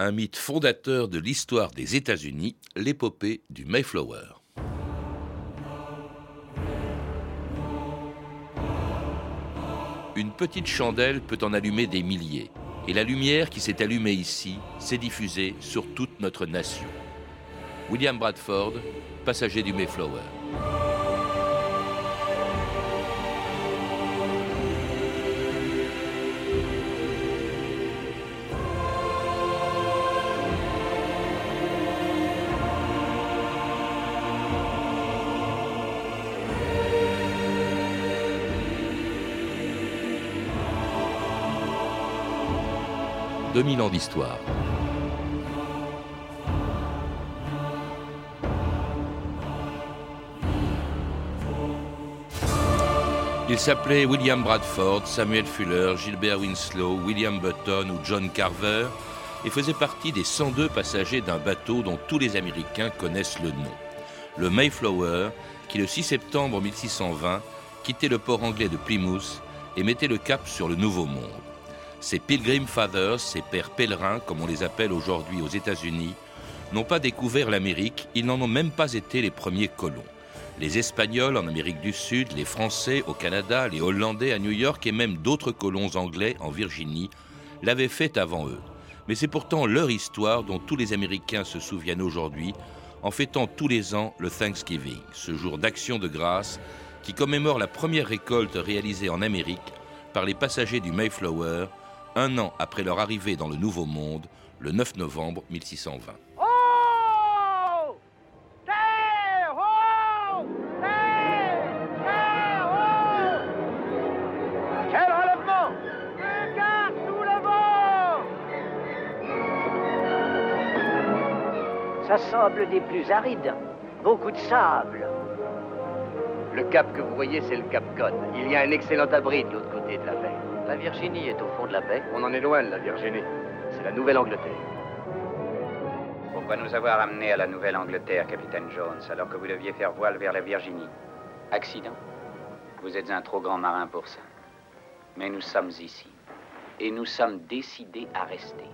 un mythe fondateur de l'histoire des États-Unis, l'épopée du Mayflower. Une petite chandelle peut en allumer des milliers, et la lumière qui s'est allumée ici s'est diffusée sur toute notre nation. William Bradford, passager du Mayflower. 2000 ans d'histoire. Il s'appelait William Bradford, Samuel Fuller, Gilbert Winslow, William Button ou John Carver et faisait partie des 102 passagers d'un bateau dont tous les Américains connaissent le nom. Le Mayflower, qui le 6 septembre 1620 quittait le port anglais de Plymouth et mettait le cap sur le Nouveau Monde. Ces Pilgrim Fathers, ces pères pèlerins, comme on les appelle aujourd'hui aux États-Unis, n'ont pas découvert l'Amérique, ils n'en ont même pas été les premiers colons. Les Espagnols en Amérique du Sud, les Français au Canada, les Hollandais à New York et même d'autres colons anglais en Virginie l'avaient fait avant eux. Mais c'est pourtant leur histoire dont tous les Américains se souviennent aujourd'hui en fêtant tous les ans le Thanksgiving, ce jour d'action de grâce qui commémore la première récolte réalisée en Amérique par les passagers du Mayflower un an après leur arrivée dans le Nouveau Monde, le 9 novembre 1620. Oh Terre oh Terre Terre oh Quel relèvement Regarde sous le vent Ça semble des plus arides. Beaucoup de sable. Le cap que vous voyez, c'est le cap Cod. Il y a un excellent abri de l'autre côté de la baie. La Virginie est au fond de la baie. On en est loin de la Virginie. C'est la Nouvelle-Angleterre. Pourquoi nous avoir amenés à la Nouvelle-Angleterre, capitaine Jones, alors que vous deviez faire voile vers la Virginie? Accident Vous êtes un trop grand marin pour ça. Mais nous sommes ici. Et nous sommes décidés à rester.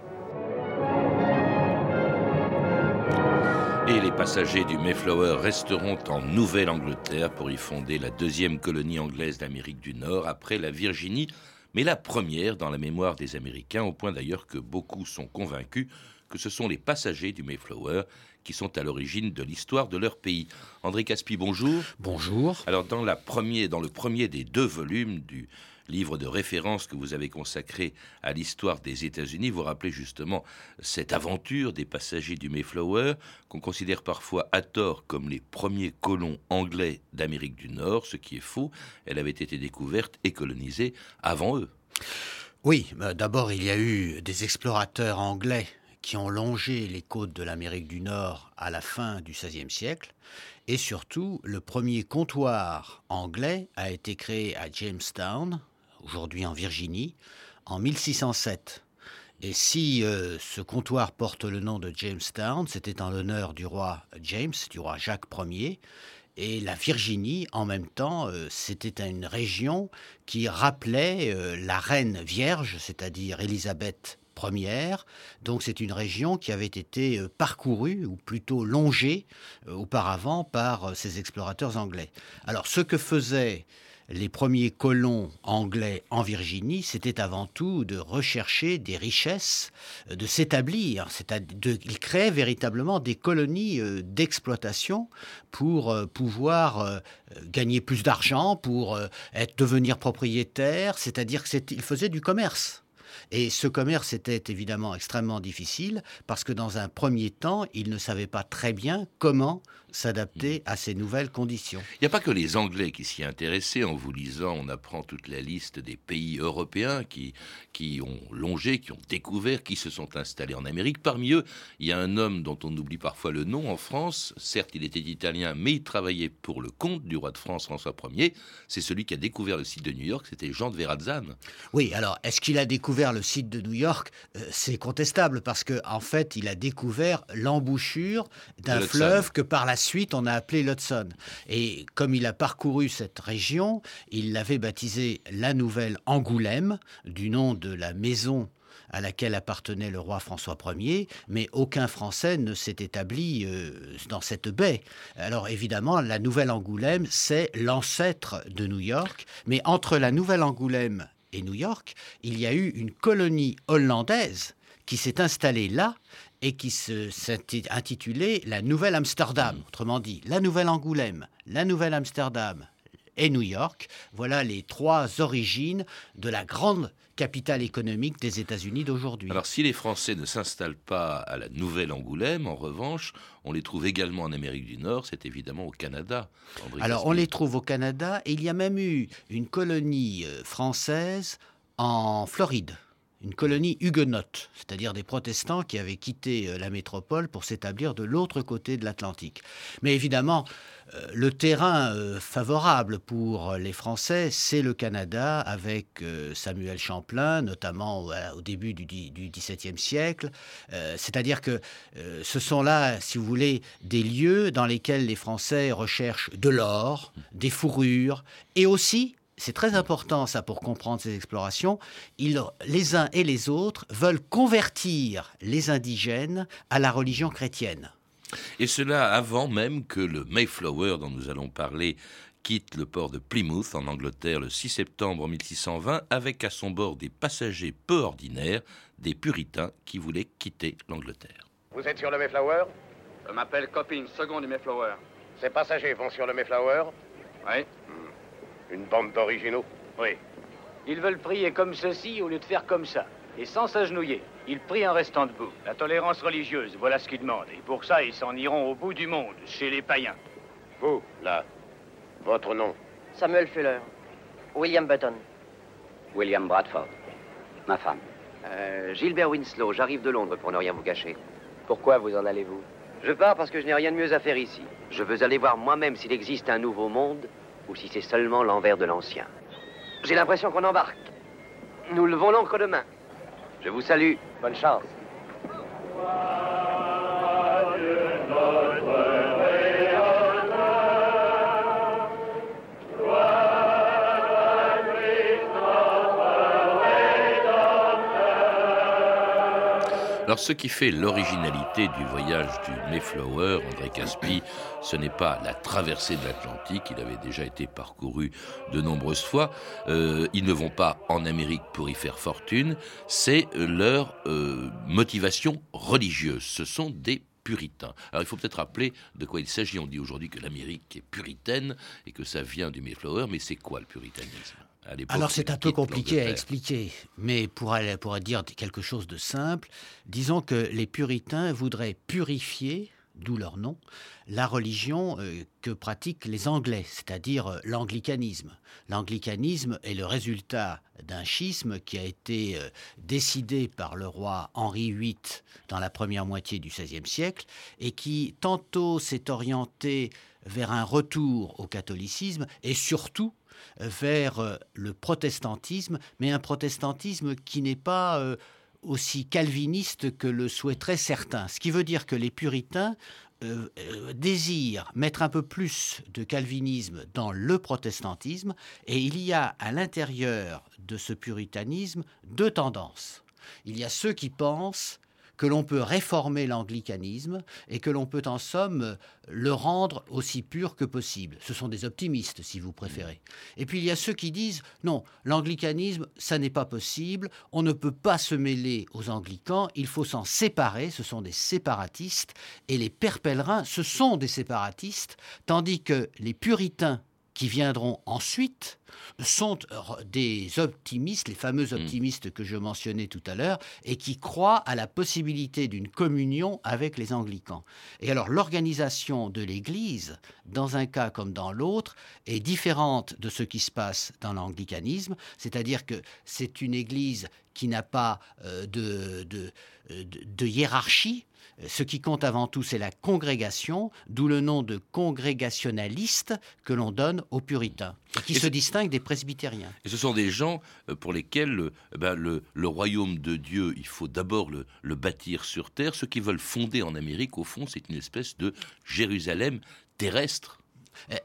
Et les passagers du Mayflower resteront en Nouvelle-Angleterre pour y fonder la deuxième colonie anglaise d'Amérique du Nord après la Virginie mais la première dans la mémoire des Américains, au point d'ailleurs que beaucoup sont convaincus que ce sont les passagers du Mayflower qui sont à l'origine de l'histoire de leur pays. André Caspi, bonjour. Bonjour. Alors dans, la premier, dans le premier des deux volumes du livre de référence que vous avez consacré à l'histoire des États-Unis, vous rappelez justement cette aventure des passagers du Mayflower, qu'on considère parfois à tort comme les premiers colons anglais d'Amérique du Nord, ce qui est faux. Elle avait été découverte et colonisée avant eux. Oui, bah, d'abord il y a eu des explorateurs anglais qui ont longé les côtes de l'Amérique du Nord à la fin du XVIe siècle. Et surtout, le premier comptoir anglais a été créé à Jamestown, aujourd'hui en Virginie, en 1607. Et si euh, ce comptoir porte le nom de Jamestown, c'était en l'honneur du roi James, du roi Jacques Ier. Et la Virginie, en même temps, euh, c'était une région qui rappelait euh, la reine vierge, c'est-à-dire Élisabeth Ier. Donc c'est une région qui avait été parcourue, ou plutôt longée auparavant, par ces explorateurs anglais. Alors ce que faisaient les premiers colons anglais en Virginie, c'était avant tout de rechercher des richesses, euh, de s'établir. Ils créaient véritablement des colonies euh, d'exploitation pour euh, pouvoir gagner plus d'argent, pour être, devenir propriétaire, c'est-à-dire qu'ils faisaient du commerce. Et ce commerce était évidemment extrêmement difficile parce que dans un premier temps, ils ne savaient pas très bien comment s'adapter à ces nouvelles conditions. Il n'y a pas que les Anglais qui s'y intéressaient. En vous lisant, on apprend toute la liste des pays européens qui, qui ont longé, qui ont découvert, qui se sont installés en Amérique. Parmi eux, il y a un homme dont on oublie parfois le nom en France. Certes, il était italien, mais il travaillait pour le compte du roi de France François Ier. C'est celui qui a découvert le site de New York, c'était Jean de Verrazzane. Oui, alors est-ce qu'il a découvert le site de New York? Euh, C'est contestable parce qu'en en fait, il a découvert l'embouchure d'un fleuve que par la suite on a appelé l'Hudson. Et comme il a parcouru cette région, il l'avait baptisé la Nouvelle Angoulême, du nom de la maison à laquelle appartenait le roi François Ier, mais aucun Français ne s'est établi euh, dans cette baie. Alors évidemment, la Nouvelle-Angoulême, c'est l'ancêtre de New York, mais entre la Nouvelle-Angoulême et New York, il y a eu une colonie hollandaise qui s'est installée là et qui s'intitulait la Nouvelle Amsterdam, autrement dit la Nouvelle Angoulême, la Nouvelle Amsterdam et New York. Voilà les trois origines de la grande capitale économique des États-Unis d'aujourd'hui. Alors si les Français ne s'installent pas à la Nouvelle Angoulême, en revanche, on les trouve également en Amérique du Nord, c'est évidemment au Canada. Alors on les trouve au Canada et il y a même eu une colonie euh, française en Floride une colonie huguenote, c'est-à-dire des protestants qui avaient quitté euh, la métropole pour s'établir de l'autre côté de l'Atlantique. Mais évidemment, euh, le terrain euh, favorable pour les Français, c'est le Canada, avec Samuel Champlain, notamment au début du, XVIIe siècle. C'est-à-dire que ce sont là, si vous voulez, des lieux dans lesquels les Français recherchent de l'or, des fourrures, et aussi c'est très important ça pour comprendre ces explorations, les uns et les autres veulent convertir les indigènes à la religion chrétienne. Et cela avant même que le Mayflower dont nous allons parler quitte le port de Plymouth en Angleterre le 6 septembre 1620 avec à son bord des passagers peu ordinaires, des puritains qui voulaient quitter l'Angleterre. Vous êtes sur le Mayflower? Je m'appelle Copping, second du Mayflower. Ces passagers vont sur le Mayflower? Oui. Une bande d'originaux Oui. Ils veulent prier comme ceci au lieu de faire comme ça. Et sans s'agenouiller. Ils prient en restant debout. La tolérance religieuse, voilà ce qu'ils demandent. Et pour ça, ils s'en iront au bout du monde, chez les païens. Vous, là, votre nom Samuel Fuller. William Button. William Bradford. Ma femme. Euh, Gilbert Winslow, j'arrive de Londres pour ne rien vous cacher. Pourquoi vous en allez-vous? Je pars parce que je n'ai rien de mieux à faire ici. Je veux aller voir moi-même s'il existe un nouveau monde ou si c'est seulement l'envers de l'ancien. J'ai l'impression qu'on embarque. Nous levons l'ancre demain. Je vous salue. Bonne chance. Ce qui fait l'originalité du voyage du Mayflower, André Caspi, ce n'est pas la traversée de l'Atlantique, il avait déjà été parcouru de nombreuses fois, euh, ils ne vont pas en Amérique pour y faire fortune, c'est leur euh, motivation religieuse, ce sont des puritains. Alors il faut peut-être rappeler de quoi il s'agit. On dit aujourd'hui que l'Amérique est puritaine et que ça vient du Mayflower, mais c'est quoi le puritanisme? Alors c'est un peu compliqué à expliquer, mais pour, aller, pour dire quelque chose de simple, disons que les puritains voudraient purifier, d'où leur nom, la religion euh, que pratiquent les Anglais, c'est-à-dire euh, l'anglicanisme. L'anglicanisme est le résultat d'un schisme qui a été euh, décidé par le roi Henri VIII dans la première moitié du XVIe siècle et qui tantôt s'est orienté vers un retour au catholicisme et surtout vers euh, le protestantisme, mais un protestantisme qui n'est pas euh, aussi calviniste que le souhaiteraient certains. Ce qui veut dire que les puritains euh, désirent mettre un peu plus de calvinisme dans le protestantisme, et il y a à l'intérieur de ce puritanisme deux tendances. Il y a ceux qui pensent que l'on peut réformer l'anglicanisme et que l'on peut en somme le rendre aussi pur que possible. Ce sont des optimistes, si vous préférez. Et puis il y a ceux qui disent non, l'anglicanisme, ça n'est pas possible, on ne peut pas se mêler aux anglicans, il faut s'en séparer, ce sont des séparatistes, et les pères pèlerins, ce sont des séparatistes, tandis que les puritains qui viendront ensuite sont des optimistes, les fameux hmm. optimistes que je mentionnais tout à l'heure, et qui croient à la possibilité d'une communion avec les anglicans. Et alors l'organisation de l'Église, dans un cas comme dans l'autre, est différente de ce qui se passe dans l'anglicanisme, c'est-à-dire que c'est une Église qui n'a pas euh, de, de, de hiérarchie, ce qui compte avant tout, c'est la congrégation, d'où le nom de congrégationaliste que l'on donne aux puritains, qui se distinguent des presbytériens. Et ce sont des gens euh, pour lesquels euh, ben, le, royaume de Dieu, il faut d'abord le, le bâtir sur terre. Ceux qui veulent fonder en Amérique, au fond, c'est une espèce de Jérusalem terrestre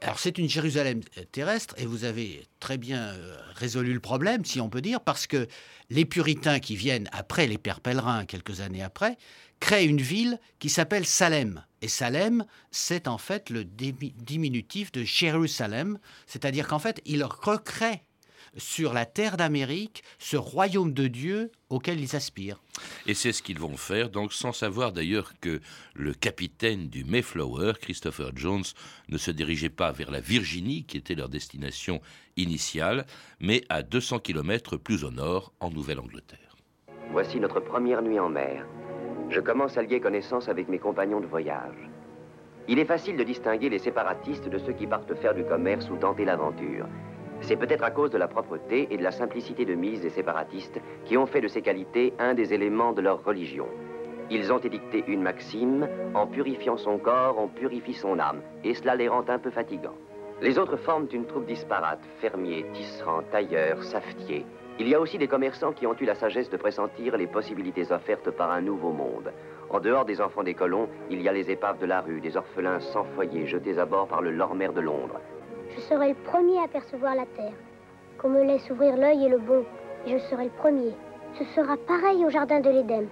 Alors c'est une Jérusalem terrestre et vous avez très bien euh, résolu le problème, si on peut dire, parce que les puritains qui viennent après les pères pèlerins, quelques années après, créent une ville qui s'appelle Salem. Et Salem, c'est en fait le diminutif de Jérusalem, c'est-à-dire qu'en fait, ils recréent sur la terre d'Amérique ce royaume de Dieu auquel ils aspirent. Et c'est ce qu'ils vont faire, donc sans savoir d'ailleurs que le capitaine du Mayflower, Christopher Jones, ne se dirigeait pas vers la Virginie, qui était leur destination initiale, mais à 200 km plus au nord, en Nouvelle-Angleterre. Voici notre première nuit en mer. Je commence à lier connaissance avec mes compagnons de voyage. Il est facile de distinguer les séparatistes de ceux qui partent faire du commerce ou tenter l'aventure. C'est peut-être à cause de la propreté et de la simplicité de mise des séparatistes qui ont fait de ces qualités un des éléments de leur religion. Ils ont édicté une maxime, en purifiant son corps, on purifie son âme, et cela les rend un peu fatigants. Les autres forment une troupe disparate, fermiers, tisserands, tailleurs, savetiers. Il y a aussi des commerçants qui ont eu la sagesse de pressentir les possibilités offertes par un nouveau monde. En dehors des enfants des colons, il y a les épaves de la rue, des orphelins sans foyer jetés à bord par le Lormer de Londres, je serai le premier à percevoir la terre. Qu'on me laisse ouvrir l'œil et le bon, et je serai le premier. Ce sera pareil au jardin de l'Éden.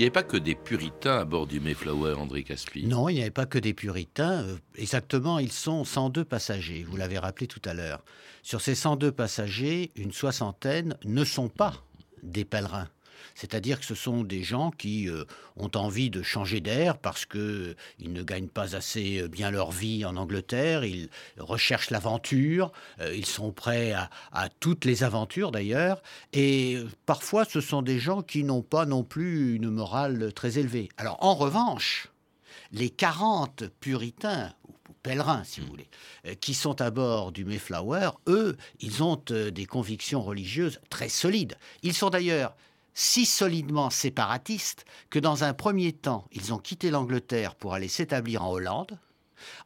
Il n'y avait pas que des puritains à bord du Mayflower, André Caspi. Non, il n'y avait pas que des puritains. Euh, exactement, ils sont 102 passagers, vous l'avez rappelé tout à l'heure. Sur ces 102 passagers, une soixantaine ne sont pas des pèlerins. C'est-à-dire que ce sont des gens qui euh, ont envie de changer d'air parce qu'ils euh, ne gagnent pas assez euh, bien leur vie en Angleterre, ils recherchent l'aventure, ils sont prêts à, à toutes les aventures d'ailleurs, et parfois ce sont des gens qui n'ont pas non plus une morale très élevée. Alors en revanche, les 40 puritains ou pèlerins, si vous voulez, qui sont à bord du Mayflower, eux, ils ont des convictions religieuses très solides. Ils sont d'ailleurs si solidement séparatistes que dans un premier temps, ils ont quitté l'Angleterre pour aller s'établir en Hollande.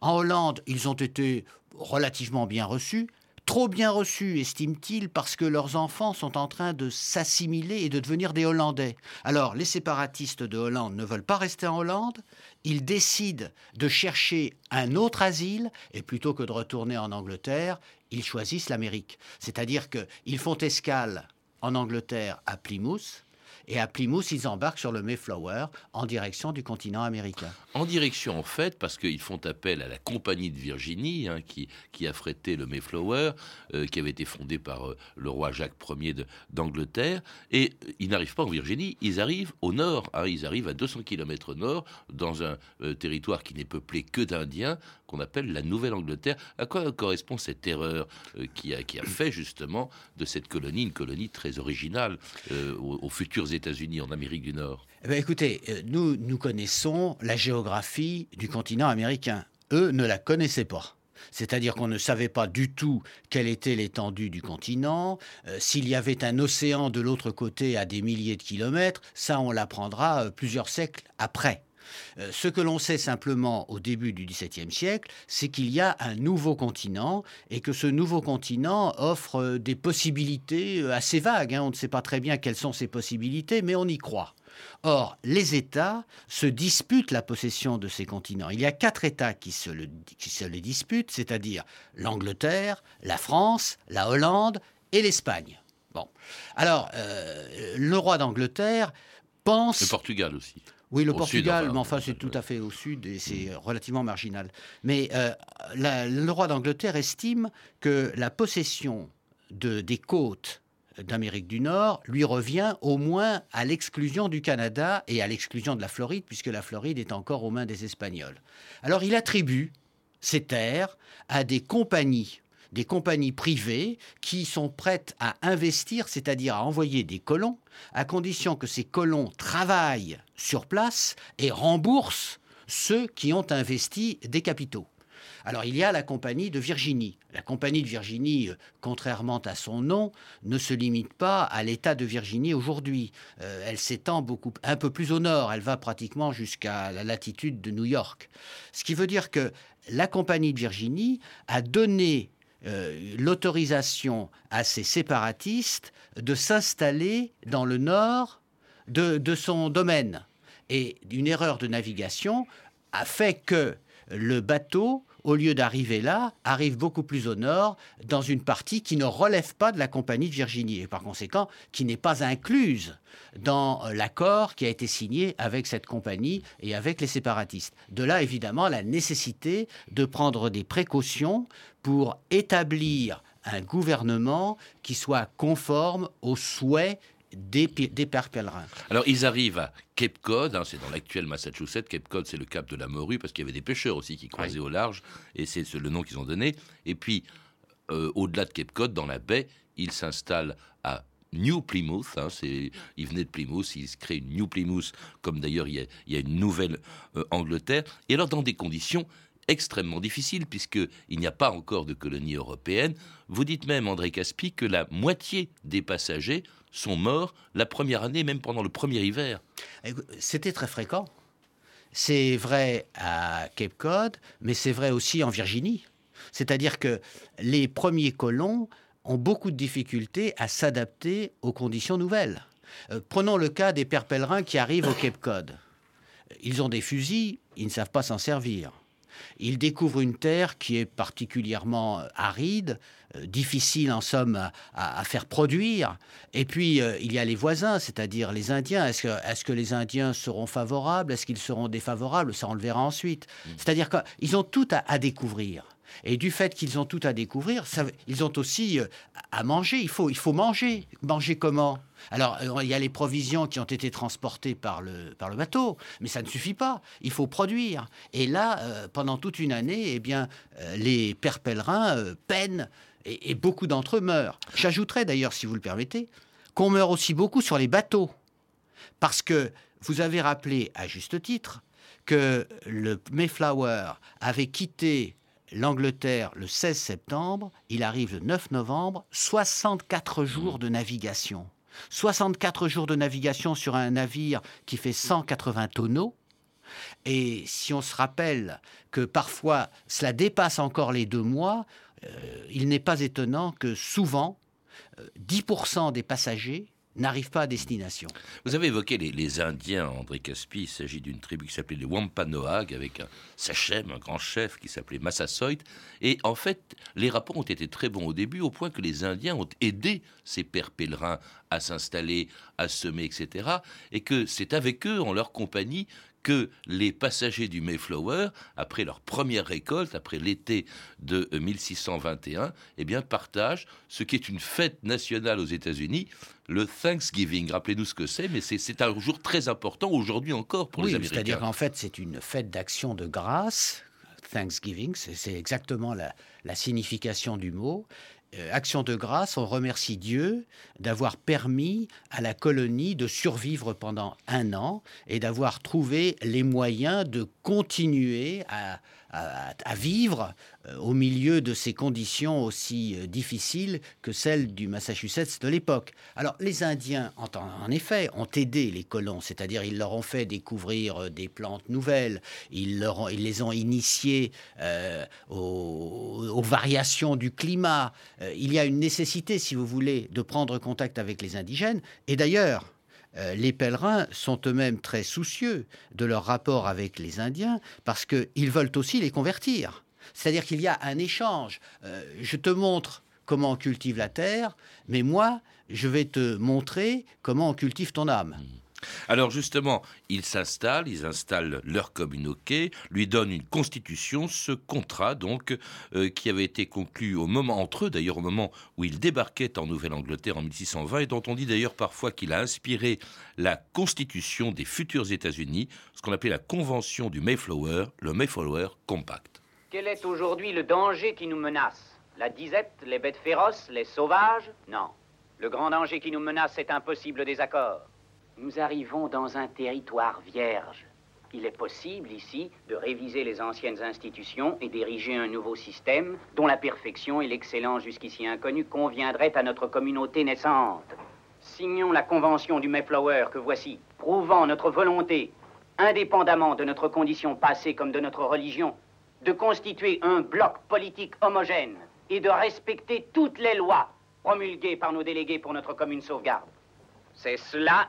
En Hollande, ils ont été relativement bien reçus, trop bien reçus, estiment-ils, parce que leurs enfants sont en train de s'assimiler et de devenir des Hollandais. Alors, les séparatistes de Hollande ne veulent pas rester en Hollande, ils décident de chercher un autre asile, et plutôt que de retourner en Angleterre, ils choisissent l'Amérique. C'est-à-dire qu'ils font escale en Angleterre à Plymouth. Et à Plymouth, ils embarquent sur le Mayflower en direction du continent américain. En direction, en fait, parce qu'ils font appel à la compagnie de Virginie, hein, qui, a frété le Mayflower, euh, qui avait été fondé par euh, le roi Jacques Ier d'Angleterre. Et euh, ils n'arrivent pas en Virginie, ils arrivent au nord. Hein, ils arrivent à 200 km au nord, dans un territoire qui n'est peuplé que d'Indiens, qu'on appelle la Nouvelle-Angleterre. À quoi correspond cette erreur qui, a, qui a fait justement de cette colonie une colonie très originale aux, aux futurs États-Unis, en Amérique du Nord eh ben, Écoutez, euh, nous, nous connaissons la géographie du continent américain. Eux ne la connaissaient pas. C'est-à-dire qu'on ne savait pas du tout quelle était l'étendue du continent. Euh, s'il y avait un océan de l'autre côté à des milliers de kilomètres, ça on l'apprendra euh, plusieurs siècles après. Euh, ce que l'on sait simplement au début du XVIIe siècle, c'est qu'il y a un nouveau continent et que ce nouveau continent offre euh, des possibilités euh, assez vagues. Hein. On ne sait pas très bien quelles sont ces possibilités, mais on y croit. Or, les États se disputent la possession de ces continents. Il y a quatre États qui se, le, les disputent, c'est-à-dire l'Angleterre, la France, la Hollande et l'Espagne. Bon. Alors, le roi d'Angleterre pense... Le Portugal aussi. Oui, le Portugal, mais enfin, c'est tout à fait au sud et c'est mm. relativement marginal. Mais euh, le roi d'Angleterre estime que la possession de, des côtes d'Amérique du Nord lui revient au moins à l'exclusion du Canada et à l'exclusion de la Floride, puisque la Floride est encore aux mains des Espagnols. Alors il attribue ces terres à des compagnies des compagnies privées qui sont prêtes à investir, c'est-à-dire à envoyer des colons, à condition que ces colons travaillent sur place et remboursent ceux qui ont investi des capitaux. Alors il y a la compagnie de Virginie. La compagnie de Virginie, euh, contrairement à son nom, ne se limite pas à l'État de Virginie aujourd'hui. Euh, elle s'étend beaucoup, un peu plus au nord. Elle va pratiquement jusqu'à la latitude de New York. Ce qui veut dire que la compagnie de Virginie a donné euh, l'autorisation à ces séparatistes de s'installer dans le nord de, son domaine. Et une erreur de navigation a fait que le bateau, au lieu d'arriver là, arrive beaucoup plus au nord, dans une partie qui ne relève pas de la compagnie de Virginie, et par conséquent qui n'est pas incluse dans euh, l'accord qui a été signé avec cette compagnie et avec les séparatistes. De là, évidemment, la nécessité de prendre des précautions pour établir un gouvernement qui soit conforme aux souhaits des, pères pèlerins. Alors ils arrivent à Cape Cod, hein, c'est dans l'actuel Massachusetts. Cape Cod, c'est le cap de la morue parce qu'il y avait des pêcheurs aussi qui croisaient au large, et c'est le nom qu'ils ont donné. Et puis, euh, au-delà de Cape Cod, dans la baie, ils s'installent à New Plymouth. Hein, ils venaient de Plymouth, ils créent une New Plymouth, comme d'ailleurs il, y a une nouvelle euh, Angleterre. Et alors, dans des conditions extrêmement difficiles, puisqu'il n'y a pas encore de colonie européenne. Vous dites même, André Caspi, que la moitié des passagers sont morts la première année, même pendant le premier hiver. C'était très fréquent. C'est vrai à Cape Cod, mais c'est vrai aussi en Virginie. C'est-à-dire que les premiers colons ont beaucoup de difficultés à s'adapter aux conditions nouvelles. Euh, prenons le cas des pères pèlerins qui arrivent au Cape Cod. Ils ont des fusils, ils ne savent pas s'en servir. Ils découvrent une terre qui est particulièrement euh, aride, euh, difficile en somme à, faire produire. Et puis, il y a les voisins, c'est-à-dire les Indiens. Est-ce que, les Indiens seront favorables? Est-ce qu'ils seront défavorables? Ça, on le verra ensuite. Mmh. C'est-à-dire qu'ils ont tout à découvrir. Et du fait qu'ils ont tout à découvrir, ils ont aussi euh, à manger. Il faut, il faut manger. Manger comment? Alors, euh, il y a les provisions qui ont été transportées par le, par le bateau, mais ça ne suffit pas. Il faut produire. Et là, euh, pendant toute une année, eh bien, les pères pèlerins peinent et, et beaucoup d'entre eux meurent. J'ajouterais d'ailleurs, si vous le permettez, qu'on meurt aussi beaucoup sur les bateaux. Parce que vous avez rappelé, à juste titre, que le Mayflower avait quitté l'Angleterre le 16 septembre, il arrive le 9 novembre, 64 jours de navigation. 64 jours de navigation sur un navire qui fait 180 tonneaux. Et si on se rappelle que parfois cela dépasse encore les deux mois, euh, il n'est pas étonnant que souvent 10% euh, des passagers n'arrivent pas à destination. Vous avez évoqué les, Indiens, André Caspi. Il s'agit d'une tribu qui s'appelait les Wampanoag, avec un sachem, un grand chef qui s'appelait Massasoit. Et en fait, les rapports ont été très bons au début, au point que les Indiens ont aidé ces pères pèlerins à s'installer, à semer, etc. Et que c'est avec eux, en leur compagnie, que les passagers du Mayflower, après leur première récolte, après l'été de 1621, eh bien, partagent ce qui est une fête nationale aux États-Unis, le Thanksgiving. Rappelez-nous ce que c'est, mais c'est un jour très important aujourd'hui encore pour les Américains. C'est-à-dire qu'en fait, c'est une fête d'action de grâce. Thanksgiving, c'est exactement la, la signification du mot. Euh, action de grâce, on remercie Dieu d'avoir permis à la colonie de survivre pendant un an et d'avoir trouvé les moyens de continuer à, à, vivre euh, au milieu de ces conditions aussi euh, difficiles que celles du Massachusetts de l'époque. Alors les Indiens, en, effet, ont aidé les colons, c'est-à-dire ils leur ont fait découvrir euh, des plantes nouvelles, ils, les ont initiés aux, variations du climat. il y a une nécessité, si vous voulez, de prendre contact avec les indigènes. Et d'ailleurs, euh, les pèlerins sont eux-mêmes très soucieux de leur rapport avec les Indiens parce qu'ils veulent aussi les convertir. C'est-à-dire qu'il y a un échange. Euh, je te montre comment on cultive la terre, mais moi, je vais te montrer comment on cultive ton âme. Mmh. Alors justement, ils s'installent, ils installent leur communauté, lui donnent une constitution, ce contrat donc euh, qui avait été conclu au moment entre eux, d'ailleurs au moment où ils débarquaient en Nouvelle-Angleterre en 1620 et dont on dit d'ailleurs parfois qu'il a inspiré la constitution des futurs États-Unis, ce qu'on appelait la convention du Mayflower, le Mayflower Compact. Quel est aujourd'hui le danger qui nous menace? La disette, les bêtes féroces, les sauvages? Non. Le grand danger qui nous menace est un possible désaccord. Nous arrivons dans un territoire vierge. Il est possible ici de réviser les anciennes institutions et d'ériger un nouveau système dont la perfection et l'excellence jusqu'ici inconnues conviendraient à notre communauté naissante. Signons la convention du Mayflower que voici, prouvant notre volonté, indépendamment de notre condition passée comme de notre religion, de constituer un bloc politique homogène et de respecter toutes les lois promulguées par nos délégués pour notre commune sauvegarde. C'est cela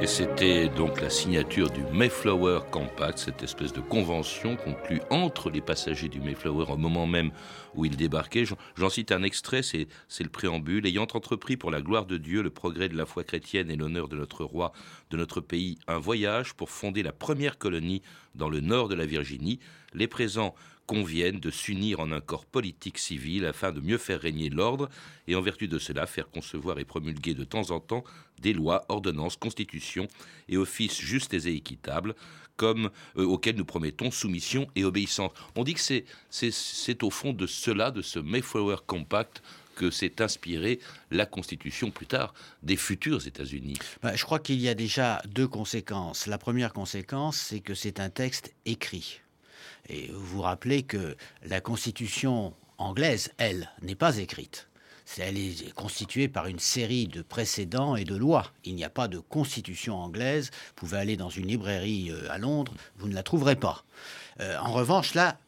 Et c'était donc la signature du Mayflower Compact, cette espèce de convention conclue entre les passagers du Mayflower au moment même où ils débarquaient. J'en cite un extrait, c'est le préambule. Ayant entrepris pour la gloire de Dieu, le progrès de la foi chrétienne et l'honneur de notre roi, de notre pays, un voyage pour fonder la première colonie dans le nord de la Virginie, les présents conviennent de s'unir en un corps politique civil afin de mieux faire régner l'ordre et en vertu de cela faire concevoir et promulguer de temps en temps des lois, ordonnances, constitutions et offices justes et équitables comme euh, auxquels nous promettons soumission et obéissance. On dit que c'est, au fond de cela, de ce Mayflower Compact, que s'est inspirée la Constitution plus tard des futurs États-Unis bah, Je crois qu'il y a déjà deux conséquences. La première conséquence, c'est que c'est un texte écrit. Et vous vous rappelez que la Constitution anglaise, elle, n'est pas écrite. Elle est constituée par une série de précédents et de lois. Il n'y a pas de constitution anglaise. Vous pouvez aller dans une librairie euh, à Londres, vous ne la trouverez pas. Euh, en revanche, là,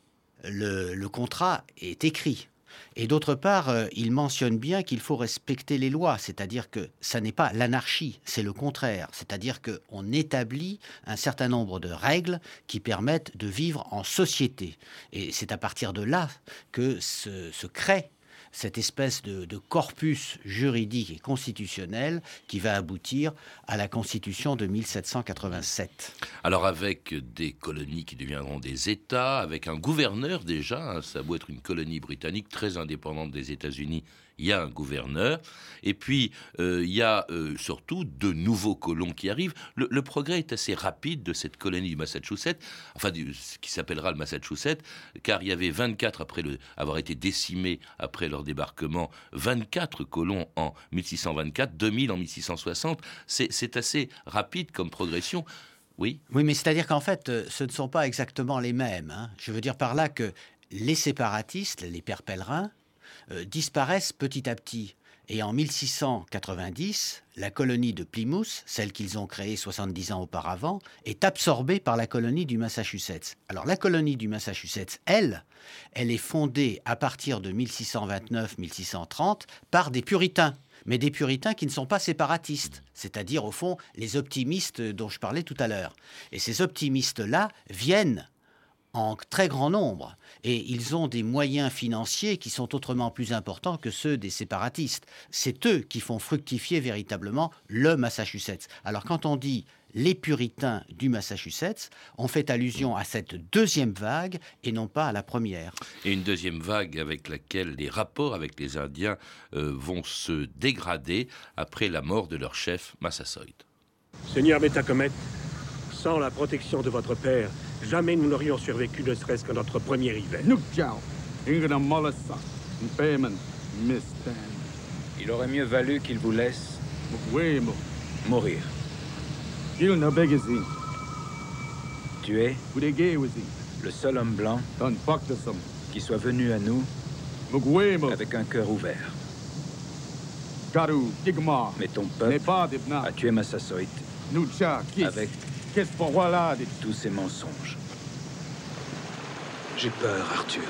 le contrat est écrit. Et d'autre part, euh, il mentionne bien qu'il faut respecter les lois, c'est-à-dire que ça n'est pas l'anarchie, c'est le contraire, c'est-à-dire qu'on établit un certain nombre de règles qui permettent de vivre en société. Et c'est à partir de là que se, se crée cette espèce de, corpus juridique et constitutionnel qui va aboutir à la Constitution de 1787. Alors avec des colonies qui deviendront des États, avec un gouverneur déjà, hein, ça doit être une colonie britannique très indépendante des États-Unis il y a un gouverneur, et puis euh, il y a euh, surtout de nouveaux colons qui arrivent. Le, progrès est assez rapide de cette colonie du Massachusetts, enfin ce qui s'appellera le Massachusetts, car il y avait 24 après avoir été décimés après leur débarquement, 24 colons en 1624, 2000 en 1660. C'est assez rapide comme progression. Oui? Oui, mais c'est-à-dire qu'en fait, euh, ce ne sont pas exactement les mêmes. Hein. Je veux dire par là que les séparatistes, les pères pèlerins, euh, disparaissent petit à petit. Et en 1690, la colonie de Plymouth, celle qu'ils ont créée 70 ans auparavant, est absorbée par la colonie du Massachusetts. Alors la colonie du Massachusetts, elle, elle est fondée à partir de 1629-1630 par des puritains mais des puritains qui ne sont pas séparatistes, c'est-à-dire au fond les optimistes dont je parlais tout à l'heure. Et ces optimistes-là viennent en très grand nombre. Et ils ont des moyens financiers qui sont autrement plus importants que ceux des séparatistes. C'est eux qui font fructifier véritablement le Massachusetts. Alors quand on dit les puritains du Massachusetts, on fait allusion à cette deuxième vague et non pas à la première. Et une deuxième vague avec laquelle les rapports avec les Indiens euh, vont se dégrader après la mort de leur chef Massasoit. Seigneur Metacomet, sans la protection de votre père, jamais nous n'aurions survécu ne serait-ce que notre premier hiver. Il aurait mieux valu qu'il vous laisse mourir. Tu es le seul homme blanc qui soit venu à nous avec un cœur ouvert. Mais ton peuple a tué Massasoit. Avec Qu'est-ce pour voilà tous ces mensonges J'ai peur, Arthur.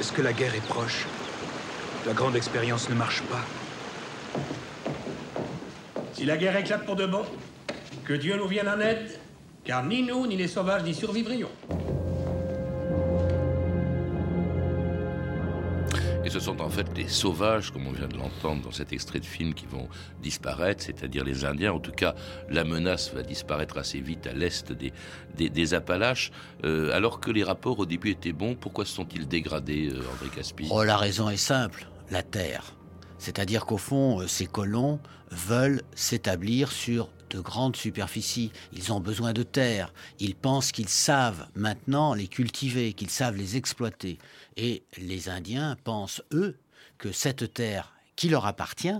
Est-ce que la guerre est proche? La grande expérience ne marche pas Si la guerre éclate pour de bon, que Dieu nous vienne en aide, car ni nous, ni les sauvages n'y survivrions. Ce sont en fait les sauvages, comme on vient de l'entendre dans cet extrait de film, qui vont disparaître, c'est-à-dire les Indiens. En tout cas, la menace va disparaître assez vite à l'est des, des, Appalaches. Euh, alors que les rapports au début étaient bons, pourquoi se sont-ils dégradés, euh, André Caspi? Oh, la raison est simple, la terre. C'est-à-dire qu'au fond, euh, ces colons veulent s'établir sur de grandes superficies. Ils ont besoin de terre. Ils pensent qu'ils savent maintenant les cultiver, qu'ils savent les exploiter. Et les Indiens pensent, eux, que cette terre qui leur appartient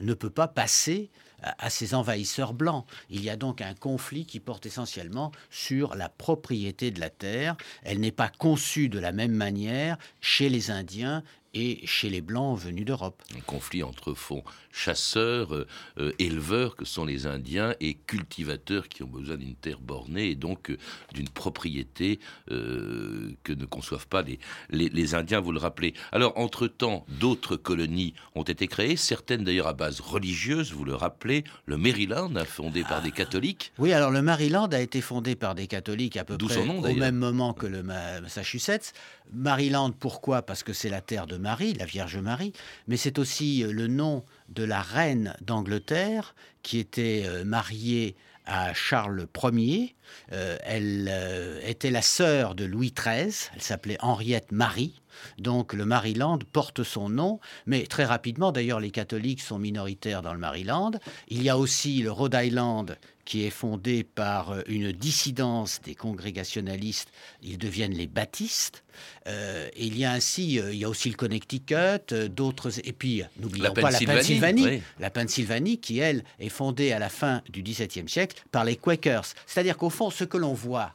ne peut pas passer à ces envahisseurs blancs. Il y a donc un conflit qui porte essentiellement sur la propriété de la terre. Elle n'est pas conçue de la même manière chez les Indiens et chez les Blancs venus d'Europe. Un conflit entre fonds chasseurs, euh, euh, éleveurs que sont les Indiens et cultivateurs qui ont besoin d'une terre bornée et donc euh, d'une propriété que ne conçoivent pas les, les, Indiens, vous le rappelez. Alors, entre-temps, d'autres colonies ont été créées, certaines d'ailleurs à base religieuse, vous le rappelez. Le Maryland, fondé par des catholiques. Oui, alors le Maryland a été fondé par des catholiques à peu près au même moment que le Massachusetts. Maryland, pourquoi? Parce que c'est la terre de Marie, la Vierge Marie, mais c'est aussi le nom de la reine d'Angleterre qui était euh, mariée à Charles Ier. Euh, elle euh, était la sœur de Louis XIII, elle s'appelait Henriette Marie. Donc le Maryland porte son nom, mais très rapidement, d'ailleurs les catholiques sont minoritaires dans le Maryland. Il y a aussi le Rhode Island qui est fondé par euh, une dissidence des congrégationalistes, ils deviennent les baptistes. Euh, il y a ainsi, euh, il y a aussi le Connecticut, d'autres, et puis n'oublions pas la Pennsylvanie, la Pennsylvanie qui elle est fondée à la fin du XVIIe siècle par les Quakers. C'est-à-dire qu'au fond, ce que l'on voit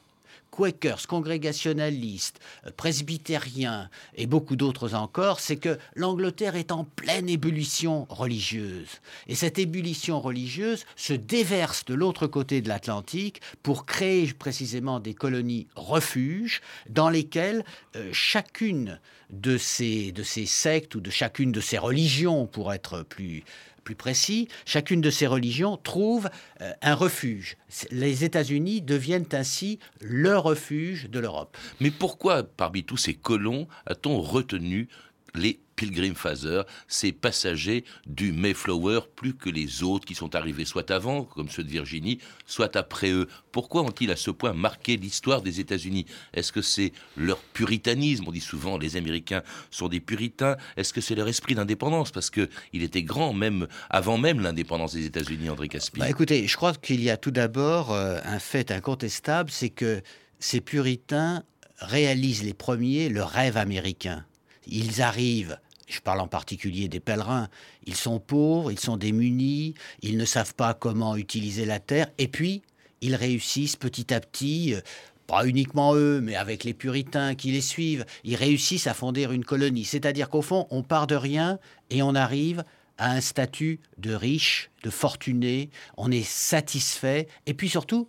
Quakers, congrégationalistes, euh, presbytériens et beaucoup d'autres encore, c'est que l'Angleterre est en pleine ébullition religieuse. Et cette ébullition religieuse se déverse de l'autre côté de l'Atlantique pour créer précisément des colonies refuges dans lesquelles euh, chacune de ces, de ces sectes ou de chacune de ces religions, pour être plus plus précis, chacune de ces religions trouve euh, un refuge. Les États-Unis deviennent ainsi le refuge de l'Europe. Mais pourquoi, parmi tous ces colons, a-t-on retenu les Pilgrim Father, ces passagers du Mayflower plus que les autres qui sont arrivés soit avant, comme ceux de Virginie, soit après eux. Pourquoi ont-ils à ce point marqué l'histoire des États-Unis? Est-ce que c'est leur puritanisme? On dit souvent les Américains sont des puritains. Est-ce que c'est leur esprit d'indépendance? Parce que il était grand même avant même l'indépendance des États-Unis, André Caspi. Bah, écoutez, je crois qu'il y a tout d'abord euh, un fait incontestable, c'est que ces puritains réalisent les premiers le rêve américain. Ils arrivent je parle en particulier des pèlerins, ils sont pauvres, ils sont démunis, ils ne savent pas comment utiliser la terre, et puis ils réussissent petit à petit, euh, pas uniquement eux, mais avec les puritains qui les suivent, ils réussissent à fonder une colonie. C'est-à-dire qu'au fond, on part de rien et on arrive à un statut de riche, de fortuné, on est satisfait, et puis surtout,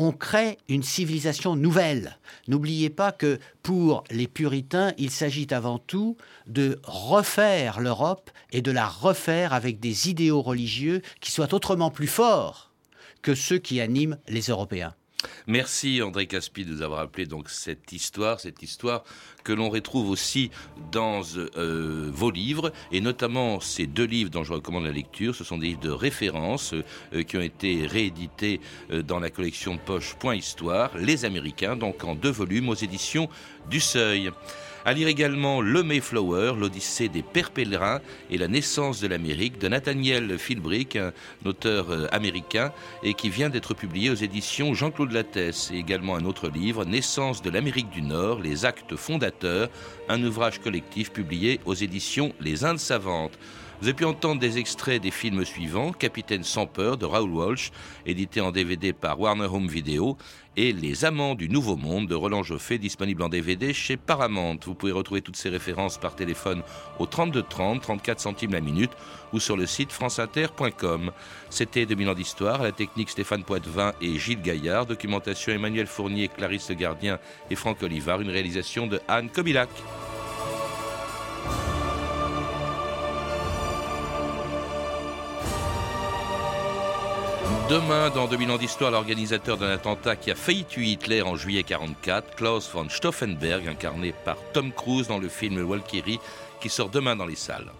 on crée une civilisation nouvelle. N'oubliez pas que pour les puritains, il s'agit avant tout de refaire l'Europe et de la refaire avec des idéaux religieux qui soient autrement plus forts que ceux qui animent les Européens. Merci André Caspi de nous avoir appelé cette histoire, cette histoire que l'on retrouve aussi dans euh, vos livres et notamment ces deux livres dont je recommande la lecture. Ce sont des livres de référence euh, qui ont été réédités euh, dans la collection poche Point Histoire, Les Américains, donc en deux volumes aux éditions du Seuil. À lire également Le Mayflower, l'Odyssée des Pères pèlerins et la naissance de l'Amérique de Nathaniel Philbrick, un auteur euh, américain, et qui vient d'être publié aux éditions Jean-Claude Lattès. Et également un autre livre, Naissance de l'Amérique du Nord, les actes fondateurs, un ouvrage collectif publié aux éditions Les Indes savantes. Vous avez pu entendre des extraits des films suivants Capitaine sans peur de Raoul Walsh, édité en DVD par Warner Home Video, et Les Amants du Nouveau Monde de Roland Joffé, disponible en DVD chez Paramount. Vous pouvez retrouver toutes ces références par téléphone au 32 30, 34 centimes la minute ou sur le site franceinter.com. C'était 2000 ans d'histoire, la technique Stéphane Poitvin et Gilles Gaillard, documentation Emmanuel Fournier, Clarisse Gardien et Franck Olivard, une réalisation de Anne Kobilac. Demain, dans 2000 ans d'histoire, l'organisateur d'un attentat qui a failli tuer Hitler en juillet 44, Klaus von Stauffenberg, incarné par Tom Cruise dans le film Walkyrie, qui sort demain dans les salles.